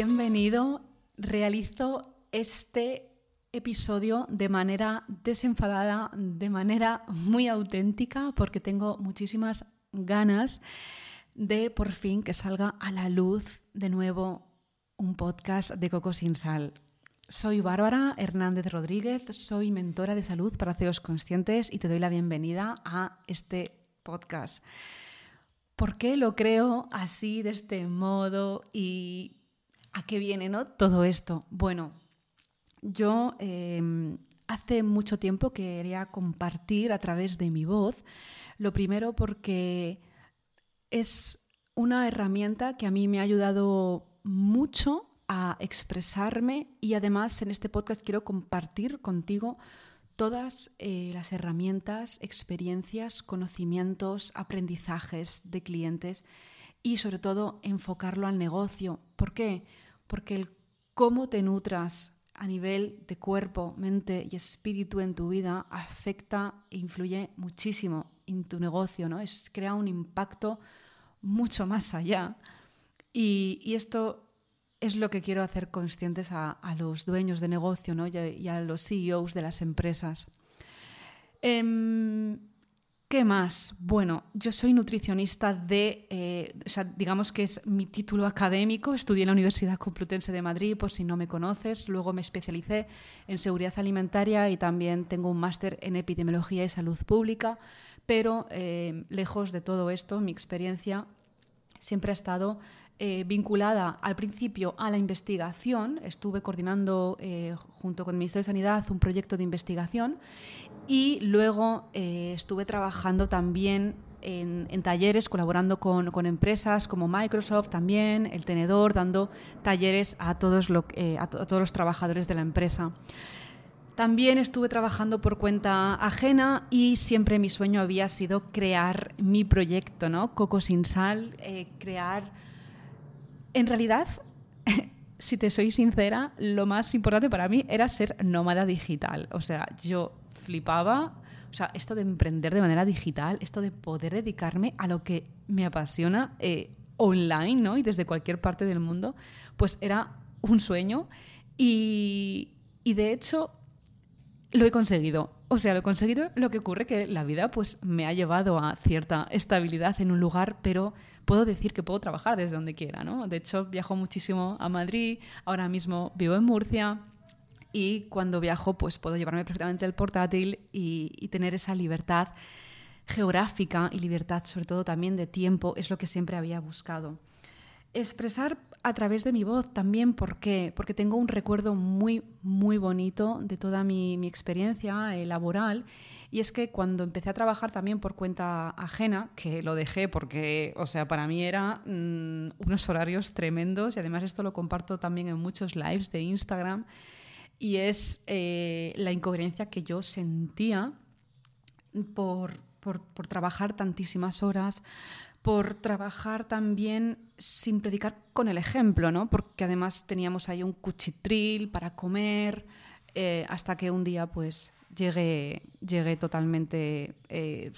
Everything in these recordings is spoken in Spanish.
bienvenido. Realizo este episodio de manera desenfadada, de manera muy auténtica, porque tengo muchísimas ganas de por fin que salga a la luz de nuevo un podcast de Coco sin sal. Soy Bárbara Hernández Rodríguez, soy mentora de salud para CEOs conscientes y te doy la bienvenida a este podcast. ¿Por qué lo creo así, de este modo y a qué viene ¿no? todo esto? Bueno, yo em, hace mucho tiempo quería compartir a través de mi voz, lo primero porque es una herramienta que a mí me ha ayudado mucho a expresarme y además en este podcast quiero compartir contigo todas eh, las herramientas, experiencias, conocimientos, aprendizajes de clientes y sobre todo enfocarlo al negocio. ¿Por qué? Porque el cómo te nutras a nivel de cuerpo, mente y espíritu en tu vida afecta e influye muchísimo en tu negocio, ¿no? Es, crea un impacto mucho más allá. Y, esto es lo que quiero hacer conscientes a, los dueños de negocio ¿no? y, a, los CEOs de las empresas. Em, ¿Qué más? Bueno, yo soy nutricionista de, eh, o sea, digamos que es mi título académico, estudié en la Universidad Complutense de Madrid, por si no me conoces, luego me especialicé en seguridad alimentaria y también tengo un máster en epidemiología y salud pública, pero eh, lejos de todo esto, mi experiencia siempre ha estado eh, vinculada al principio a la investigación. Estuve coordinando junto con el Ministerio de Sanidad un proyecto de investigación y luego eh, estuve trabajando también en, talleres, colaborando con, empresas como Microsoft también, el tenedor, dando talleres a todos, eh, los trabajadores de la empresa. También estuve trabajando por cuenta ajena y siempre mi sueño había sido crear mi proyecto, ¿no? Coco sin sal, eh, crear... En realidad, si te soy sincera, lo más importante para mí era ser nómada digital. O sea, yo flipaba. O sea, esto de emprender de manera digital, esto de poder dedicarme a lo que me apasiona eh, online, ¿no? Y desde cualquier parte del mundo, pues era un sueño. Y, y de hecho, lo he conseguido. O sea, lo conseguido. Lo que ocurre que la vida pues me ha llevado a cierta estabilidad en un lugar, pero puedo decir que puedo trabajar desde donde quiera, ¿no? De hecho, viajo muchísimo a Madrid, ahora mismo vivo en Murcia, y cuando viajo pues puedo llevarme perfectamente el portátil y, tener esa libertad geográfica y libertad sobre todo también de tiempo es lo que siempre había buscado. Expresar a través de mi voz también, ¿por qué? Porque tengo un recuerdo muy, muy bonito de toda mi, experiencia eh, laboral y es que cuando empecé a trabajar también por cuenta ajena, que lo dejé porque, o sea, para mí era mm, unos horarios tremendos y además esto lo comparto también en muchos lives de Instagram, y es eh, la incoherencia que yo sentía por, trabajar tantísimas horas, por trabajar también sin predicar con el ejemplo, ¿no? Porque además teníamos ahí un cuchitril para comer, eh, hasta que un día pues llegué, llegué totalmente eh,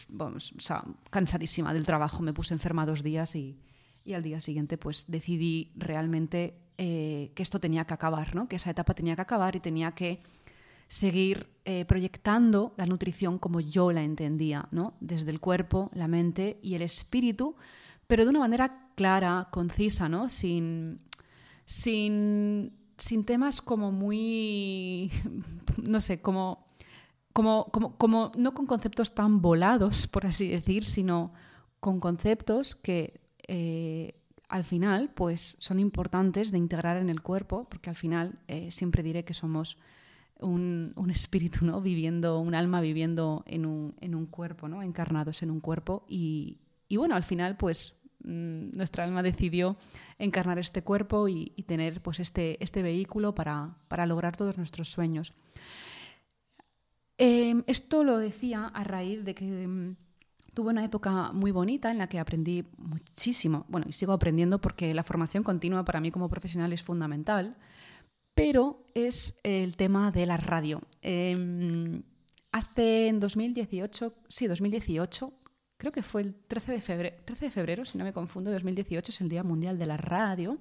cansadísima del trabajo, me puse enferma dos días y, y al día siguiente pues decidí realmente eh, que esto tenía que acabar, ¿no? que esa etapa tenía que acabar y tenía que seguir eh, proyectando la nutrición como yo la entendía, ¿no? desde el cuerpo, la mente y el espíritu, pero de una manera clara, concisa, ¿no? sin, sin, sin temas como muy, no sé, como, como, como, como no con conceptos tan volados, por así decir, sino con conceptos que eh, al final, pues son importantes de integrar en el cuerpo, porque al final eh, siempre diré que somos un, espíritu, ¿no? Viviendo, un alma viviendo en un, cuerpo, ¿no? Encarnados en un cuerpo. Y, bueno, al final, pues mm, nuestra alma decidió encarnar este cuerpo y, tener pues este, este vehículo para, lograr todos nuestros sueños. Em, esto lo decía a raíz de que mm, Tuve una época muy bonita en la que aprendí muchísimo, bueno, y sigo aprendiendo porque la formación continua para mí como profesional es fundamental, pero es el tema de la radio. Em, hace en 2018, sí, 2018, creo que fue el 13 de, febrero, 13 de febrero, si no me confundo, 2018 es el Día Mundial de la Radio.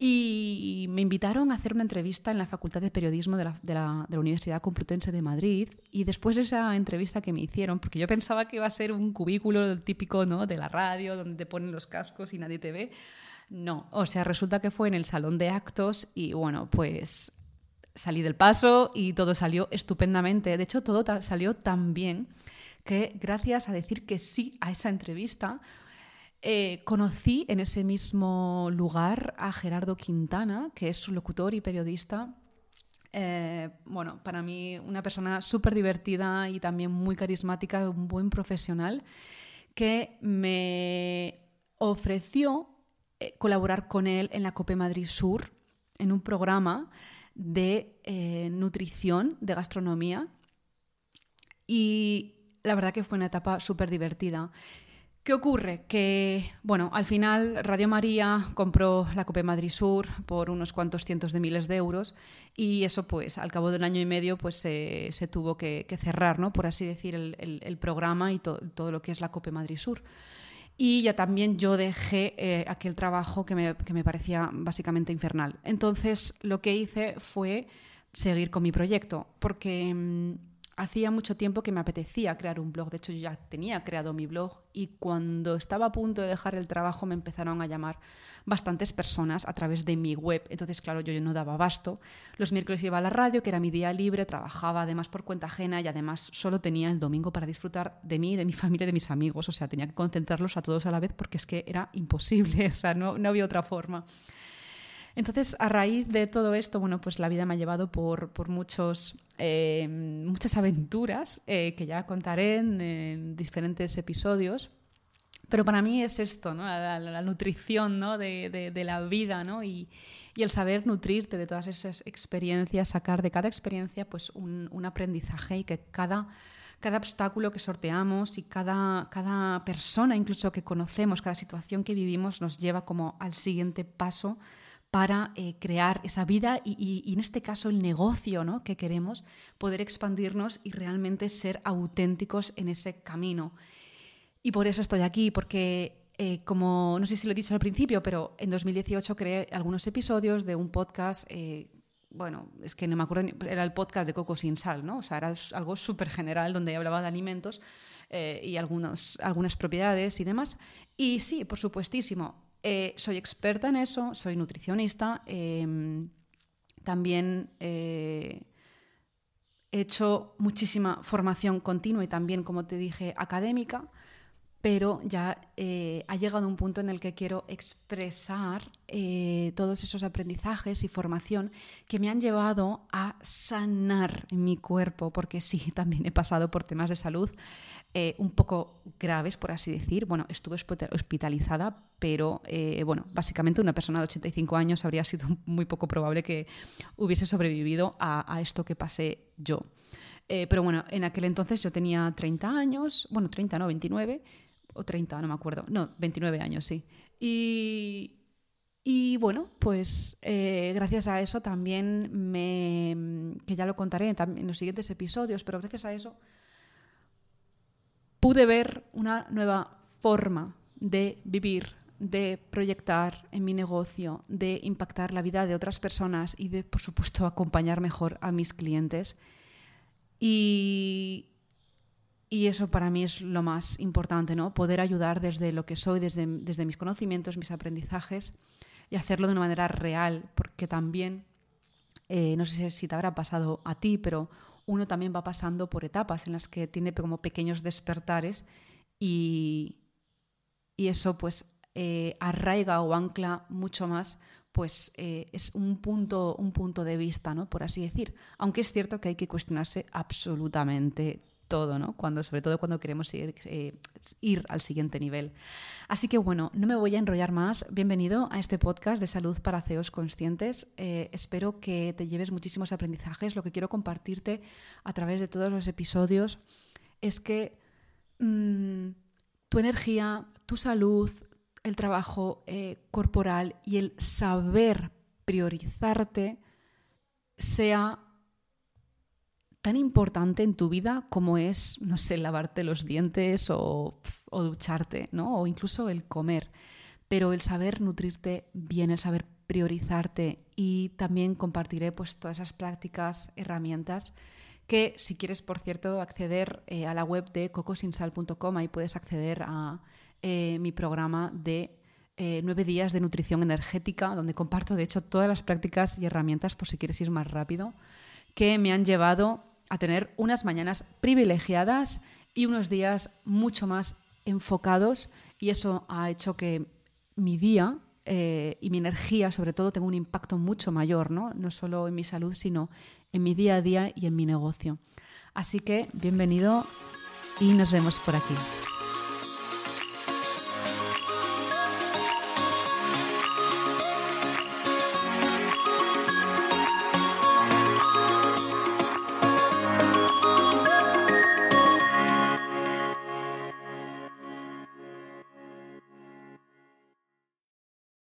Y me invitaron a hacer una entrevista en la Facultad de Periodismo de la, Universidad Complutense de Madrid. Y después de esa entrevista que me hicieron, porque yo pensaba que iba a ser un cubículo típico ¿no? de la radio, donde te ponen los cascos y nadie te ve. No, o sea, resulta que fue en el salón de actos y bueno, pues salí del paso y todo salió estupendamente. De hecho, todo salió tan bien que gracias a decir que sí a esa entrevista, eh, conocí en ese mismo lugar a Gerardo Quintana, que es su locutor y periodista. Eh, bueno, para mí una persona súper divertida y también muy carismática, un buen profesional, que me ofreció colaborar con él en la COPE Madrid Sur, en un programa de nutrición, de gastronomía. Y la verdad que fue una etapa súper divertida. ¿Qué ocurre? Que, bueno, al final Radio María compró la Cope Madrid Sur por unos cuantos cientos de miles de euros y eso, pues, al cabo de un año y medio, pues se, tuvo que, cerrar, ¿no? Por así decir, el, programa y todo lo que es la Cope Madrid Sur. Y ya también yo dejé eh, aquel trabajo que me, que me parecía básicamente infernal. Entonces, lo que hice fue seguir con mi proyecto, porque mm, hacía mucho tiempo que me apetecía crear un blog. De hecho, yo ya tenía creado mi blog y cuando estaba a punto de dejar el trabajo me empezaron a llamar bastantes personas a través de mi web. Entonces, claro, yo, no daba abasto. Los miércoles iba a la radio, que era mi día libre, trabajaba además por cuenta ajena y además solo tenía el domingo para disfrutar de mí, de mi familia de mis amigos. O sea, tenía que concentrarlos a todos a la vez porque es que era imposible. O sea, no, no había otra forma. Entonces, a raíz de todo esto, bueno, pues la vida me ha llevado por, muchos, eh, muchas aventuras eh, que ya contaré en, diferentes episodios. Pero para mí es esto, ¿no? la, nutrición ¿no? de, la vida ¿no? y, el saber nutrirte de todas esas experiencias, sacar de cada experiencia pues, un, aprendizaje y que cada, cada obstáculo que sorteamos y cada, cada persona incluso que conocemos, cada situación que vivimos nos lleva como al siguiente paso para eh, crear esa vida y, en este caso el negocio ¿no? que queremos, poder expandirnos y realmente ser auténticos en ese camino. Y por eso estoy aquí, porque eh, como no sé si lo he dicho al principio, pero en 2018 creé algunos episodios de un podcast. Eh, bueno, es que no me acuerdo, era el podcast de Coco sin sal, ¿no? O sea, era algo súper general donde hablaba de alimentos y algunos, algunas propiedades y demás. Y sí, por supuestísimo, eh, soy experta en eso, soy nutricionista. Em, también eh, he hecho muchísima formación continua y también, como te dije, académica, pero ya eh, ha llegado un punto en el que quiero expresar todos esos aprendizajes y formación que me han llevado a sanar mi cuerpo, porque sí, también he pasado por temas de salud eh, un poco graves, por así decir. Bueno, estuve hospitalizada, pero eh, bueno, básicamente una persona de 85 años habría sido muy poco probable que hubiese sobrevivido a, esto que pasé yo. Eh, pero bueno, en aquel entonces yo tenía 30 años, bueno, 30 no, 29 o 30, no me acuerdo, no, 29 años, sí. Y, y bueno, pues gracias a eso también me, que ya lo contaré en los siguientes episodios, pero gracias a eso pude ver una nueva forma de vivir, de proyectar en mi negocio, de impactar la vida de otras personas y de, por supuesto, acompañar mejor a mis clientes. Y, eso para mí es lo más importante, ¿no? Poder ayudar desde lo que soy, desde, desde mis conocimientos, mis aprendizajes y hacerlo de una manera real, porque también, eh, no sé si te habrá pasado a ti, pero uno también va pasando por etapas en las que tiene como pequeños despertares y, eso pues eh, arraiga o ancla mucho más pues eh, es un punto, un punto de vista, ¿no? Por así decir. Aunque es cierto que hay que cuestionarse absolutamente todo, ¿no? Cuando, sobre todo cuando queremos ir, eh, ir, al siguiente nivel. Así que bueno, no me voy a enrollar más. Bienvenido a este podcast de salud para CEOs conscientes. Eh, espero que te lleves muchísimos aprendizajes. Lo que quiero compartirte a través de todos los episodios es que mm, tu energía, tu salud, el trabajo eh, corporal y el saber priorizarte sea tan importante en tu vida como es, no sé, lavarte los dientes o, ducharte, ¿no? O incluso el comer. Pero el saber nutrirte bien, el saber priorizarte y también compartiré pues todas esas prácticas, herramientas que si quieres, por cierto, acceder eh, a la web de cocosinsal.com, ahí puedes acceder a eh, mi programa de eh, nueve días de nutrición energética, donde comparto, de hecho, todas las prácticas y herramientas, por si quieres ir más rápido, que me han llevado a tener unas mañanas privilegiadas y unos días mucho más enfocados y eso ha hecho que mi día eh, y mi energía, sobre todo, tenga un impacto mucho mayor, ¿no? no solo en mi salud, sino en mi día a día y en mi negocio. Así que bienvenido y nos vemos por aquí.